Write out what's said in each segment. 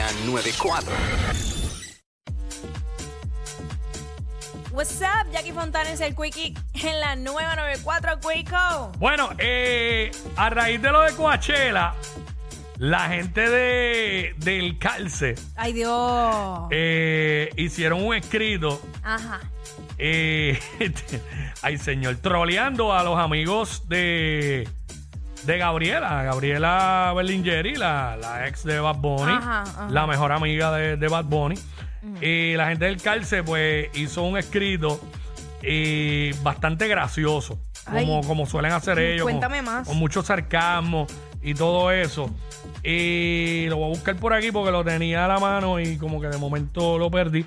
la 94. What's up, Jackie Fontanes, el Quickie en la nueva 94 Quico. Bueno, eh, a raíz de lo de Coachella, la gente de, del Calce Ay, Dios. eh, hicieron un escrito, Ajá. eh, ay señor, troleando a los amigos de, de Gabriela, Gabriela Berlingeri, la, la ex de Bad Bunny, Ajá, ajá. la mejor amiga de, de Bad Bunny. Y la gente del Calce, pues, hizo un escrito eh, bastante gracioso, como, Ay. como suelen hacer ellos. con- Cuéntame más. Con mucho sarcasmo y todo eso. Y lo voy a buscar por aquí porque lo tenía a la mano y como que de momento lo perdí.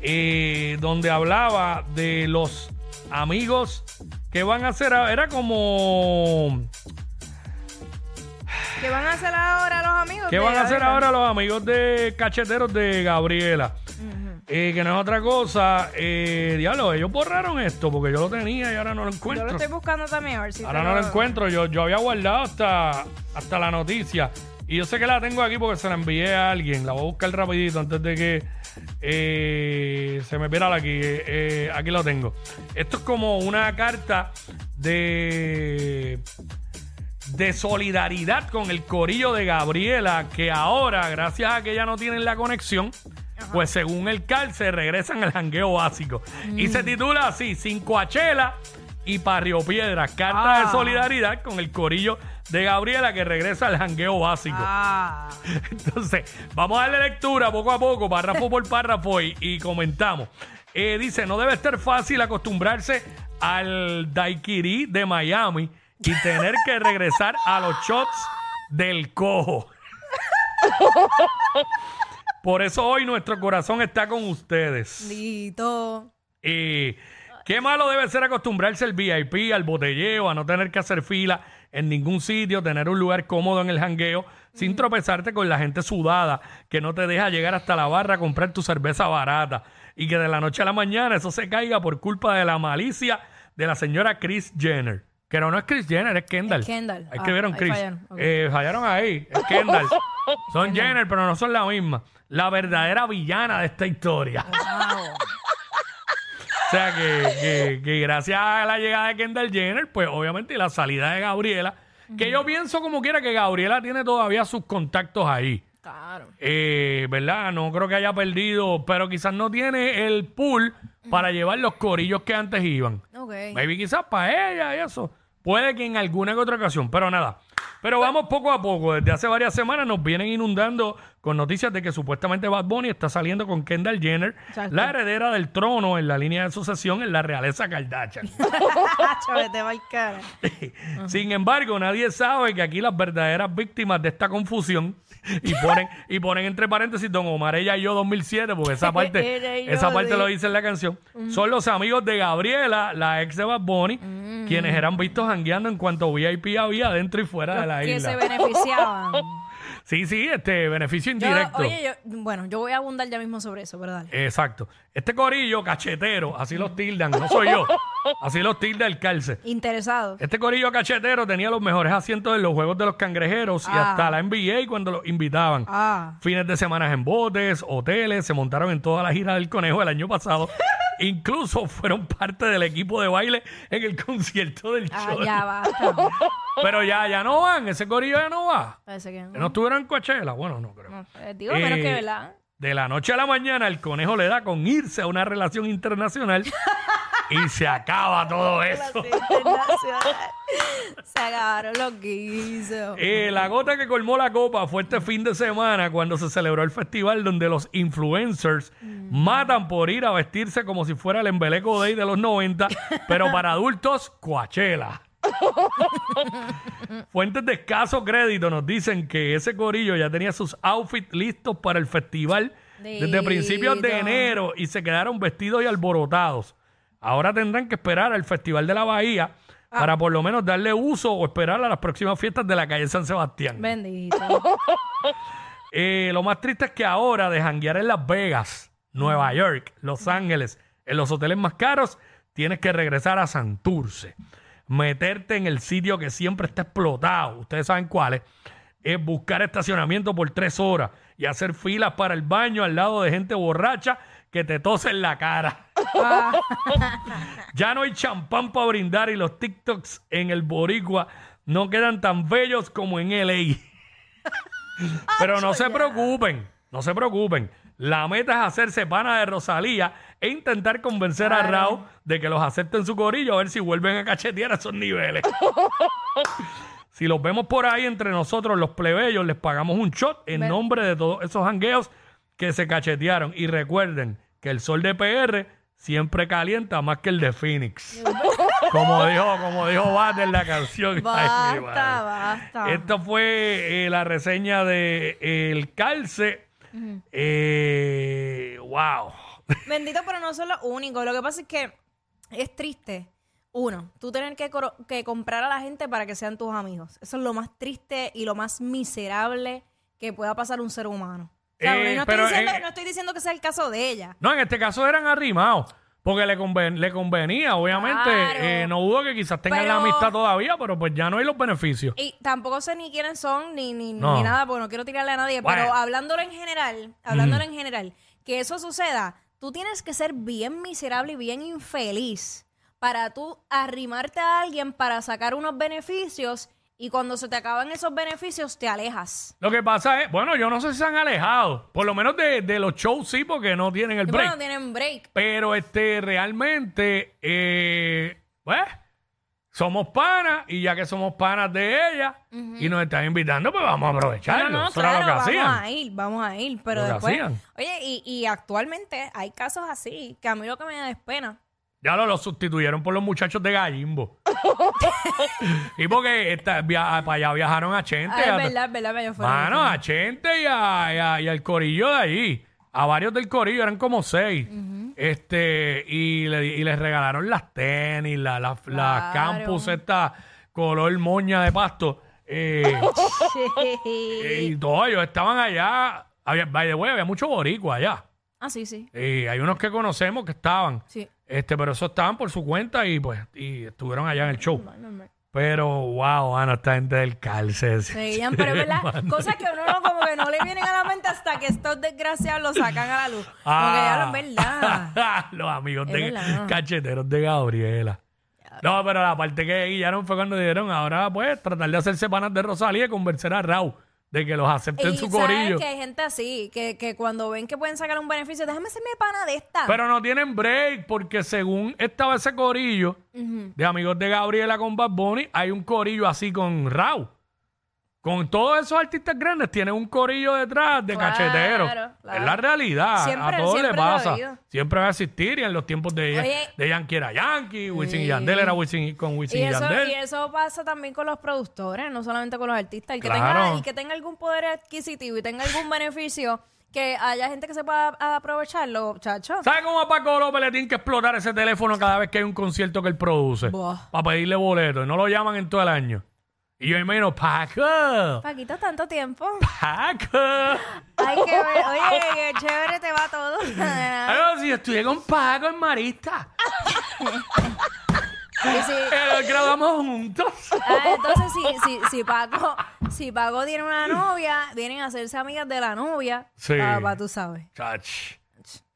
Eh, donde hablaba de los amigos que van a hacer. Era como. ¿Qué van a hacer ahora los amigos? ¿Qué de van a hacer Gabriela? ahora los amigos de cacheteros de Gabriela? Eh, que no es otra cosa. Eh, diablo, ellos borraron esto porque yo lo tenía y ahora no lo Yo encuentro. lo estoy buscando también, a ver si Ahora te no lo encuentro. Yo, yo había guardado hasta, hasta la noticia. Y yo sé que la tengo aquí porque se la envié a alguien. La voy a buscar rapidito antes de que eh, se me pierda aquí. Eh, eh, aquí lo tengo. Esto es como una carta de de solidaridad con el corillo de Gabriela, que ahora, gracias a que ya no tienen la conexión, pues según el calce regresan al jangueo básico. Y se titula así, Sin Coachela y Parrio Piedra, carta de Ah. solidaridad con el corillo de Gabriela que regresa al jangueo básico. Ah. Entonces, vamos a darle lectura poco a poco, párrafo por párrafo y, y comentamos. Eh, dice, no debe estar fácil acostumbrarse al daiquiri de Miami y tener que regresar a los shots del cojo. Por eso hoy nuestro corazón está con ustedes. Dito. Y qué malo debe ser acostumbrarse al VIP, al botelleo, a no tener que hacer fila en ningún sitio, tener un lugar cómodo en el jangueo, sin tropezarte con la gente sudada que no te deja llegar hasta la barra a comprar tu cerveza barata y que de la noche a la mañana eso se caiga por culpa de la malicia de la señora Chris Jenner. Que no, no es Chris Jenner, es Kendall. Es Kendall. Ah, ahí Chris. fallaron. Ok. Eh, fallaron ahí. Es Kendall. son Jenner, pero no son la misma. La verdadera villana de esta historia. Wow. O sea que, que- que gracias a la llegada de Kendall Jenner, pues obviamente y la salida de Gabriela, que yo pienso como quiera que Gabriela tiene todavía sus contactos ahí. Claro. Eh, ¿Verdad? No creo que haya perdido, pero quizás no tiene el pool para llevar los corillos que antes iban. Ok. Maybe quizás para ella y eso. Puede que en alguna que otra ocasión, pero nada. Pero vamos poco a poco. Desde hace varias semanas nos vienen inundando con noticias de que supuestamente Bad Bunny está saliendo con Kendall Jenner, Exacto. la heredera del trono en la línea de sucesión en la realeza Kardashian. Chavete, cara. Sin embargo, nadie sabe que aquí las verdaderas víctimas de esta confusión y ponen y ponen entre paréntesis Don Omar ella y yo 2007 porque esa parte esa parte lo dice en la canción. Son los amigos de Gabriela, la ex de Bad Bunny, quienes eran vistos jangueando en cuanto VIP había dentro y fuera de la que se isla. beneficiaban. Sí, sí, este beneficio Yo- indirecto. oye, yo, bueno, yo voy a abundar ya mismo sobre eso, pero dale. Exacto. Este corillo cachetero, así los tildan, no soy yo. Así los tilda el calce. Interesado. Este corillo cachetero tenía los mejores asientos en los juegos de los cangrejeros y Ah. hasta la NBA cuando los invitaban. Ah. Fines de semana en botes, hoteles, se montaron en toda la gira del conejo el año pasado. Incluso fueron parte del equipo de baile en el concierto del Ah, show. ya basta. Pero ya, ya no van, ese corillo ya no va. Parece que ¿No estuvieron en Coachella? Bueno, no creo. no. Eh, Digo, menos Eh, que, ¿verdad? De la noche a la mañana, el conejo le da con irse a una relación internacional y se acaba todo eso. Se acabaron los guisos. Eh, la gota que colmó la copa fue este fin de semana cuando se celebró el festival donde los influencers matan por ir a vestirse como si fuera el embeleco day de los 90, pero para adultos, Coachella. Fuentes de escaso crédito nos dicen que ese corillo ya tenía sus outfits listos para el festival desde principios de enero y se quedaron vestidos y alborotados. Ahora tendrán que esperar al Festival de la Bahía para por lo menos darle uso o esperar a las próximas fiestas de la calle San Sebastián. Bendito. Eh, lo más triste es que ahora de janguear en Las Vegas, Nueva York, Los Ángeles, en los hoteles más caros, tienes que regresar a Santurce. Meterte en el sitio que siempre está explotado. Ustedes saben cuál es. Es buscar estacionamiento por tres horas y hacer filas para el baño al lado de gente borracha que te tose en la cara. Ah, Ya no hay champán para brindar y los TikToks en el Boricua no quedan tan bellos como en LA. Pero no se preocupen, no se preocupen. La meta es hacerse pana de Rosalía e intentar convencer a. Raúl de que los acepte en su corillo a ver si vuelven a cachetear a esos niveles. si los vemos por ahí entre nosotros, los plebeyos, les pagamos un shot en Ven. nombre de todos esos jangueos que se cachetearon. Y recuerden que el sol de PR siempre calienta más que el de Phoenix. como dijo, como dijo Bad en la canción. Ay, basta, basta. Esto fue eh, la reseña de eh, El Calce. Eh, wow. Bendito, pero no son los únicos. Lo que pasa es que es triste. Uno, tú tener que, comprar a la gente para que sean tus amigos. Eso es lo más triste y lo más miserable que pueda pasar un ser humano. Eh, no, estoy diciendo, eh, no estoy diciendo que sea el caso de ella. No, en este caso eran arrimados. Porque le, conven- le convenía, obviamente. Claro. Eh, no dudo que quizás tengan la amistad todavía, pero pues ya no hay los beneficios. Y tampoco sé ni quiénes son, ni, ni, No. ni nada, porque no quiero tirarle a nadie. Bueno. Pero hablándolo en general, hablándolo en general, que eso suceda, tú tienes que ser bien miserable y bien infeliz para tú arrimarte a alguien para sacar unos beneficios y cuando se te acaban esos beneficios te alejas. Lo que pasa es, bueno, yo no sé si se han alejado. Por lo menos de, de los shows sí, porque no tienen el break. bueno, tienen break. Pero este, realmente, eh, pues, somos panas y ya que somos panas de ella y nos están invitando, pues vamos a aprovecharlo. No, no, Eso era claro, lo que vamos hacían. a ir, vamos a ir. Pero Lo que después, hacían. oye, y, y actualmente hay casos así, que a mí lo que me da es pena. Ya lo, lo sustituyeron por los muchachos de Gallimbo. y porque esta- via- para allá viajaron a Chente. Ah, a- es verdad, es verdad, ellos fueron- Mano, a Chente y, a- y a- y al corillo de allí. A varios del corillo, eran como seis. Este, y, le, y les regalaron las tenis, la- la- las Claro. campus, esta color moña de pasto. Eh, y todos ellos estaban allá. Había, by the way, había mucho boricua allá. ah, sí, sí. Y hay unos que conocemos que estaban. Sí. Este, pero esos estaban por su cuenta y pues, y estuvieron allá en el show. Normal, normal. Pero, wow, Ana, esta gente del calce. Seguían, pero es verdad, cosas que uno no, como que no le vienen a la mente hasta que estos desgraciados lo sacan a la luz. Como que ya lo es verdad. Ah. Los amigos Es de verdad. cacheteros de Gabriela. No, pero la parte que guillaron fue cuando dijeron, ahora pues, tratar de hacerse panas de Rosalía y convencer a Raúl de que los acepte en Y su sabes corillo. que hay gente así, que, que cuando ven que pueden sacar un beneficio, déjame hacerme pana de esta. Pero no tienen break, porque según estaba ese corillo de amigos de Gabriela con Bad Bunny, hay un corillo así con Raúl. Con todos esos artistas grandes tienen un corillo detrás de Claro, cachetero. claro. Es la realidad. Siempre- a todos siempre lo pasa. Siempre va a existir y en los tiempos de, Oye. de Yankee era Yankee, Wisin y. Yandel era Wisin y- con Wisin y y, eso, Yandel. y eso pasa también con los productores, no solamente con los artistas. El que, Claro. tenga, el que tenga algún poder adquisitivo y tenga algún beneficio, que haya gente que se pueda a- aprovecharlo, chacho. ¿Sabe cómo a Paco López le tienen que explotar ese teléfono cada vez que hay un concierto que él produce? Buah. Para pedirle boleto. Y no lo llaman en todo el año. Y yo imagino, Paco, Paquito, tanto tiempo. Paco. Ay, qué ver- Oye, qué chévere te va todo. Si yo estudié con Paco en Marista. Y si- Eh, grabamos juntos. ah, entonces, si, si, si Paco, si Paco tiene una novia, vienen a hacerse amigas de la novia. Sí. Papá, tú sabes. Chach.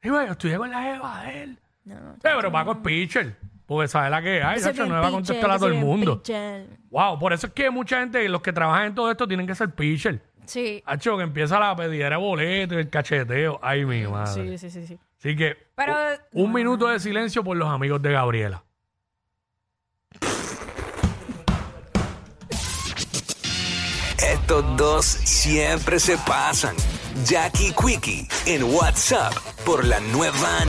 Y bueno, estudié con la Eva de él. No, no, Sí, pero Paco es pitcher. Porque sabe la que hay, soy chacho, bien no le va a pitcher, contestar a todo soy el bien mundo. pitcher. Wow, por eso es que mucha gente, los que trabajan en todo esto, tienen que ser pitcher. Sí. Hacho, que empieza la pedidera de boleto y el cacheteo. Ay, mi madre. Sí, sí, sí, sí. Así que, Pero- u- un minuto de silencio por los amigos de Gabriela. Estos dos siempre se pasan. Jackie Quickie en WhatsApp por la nueva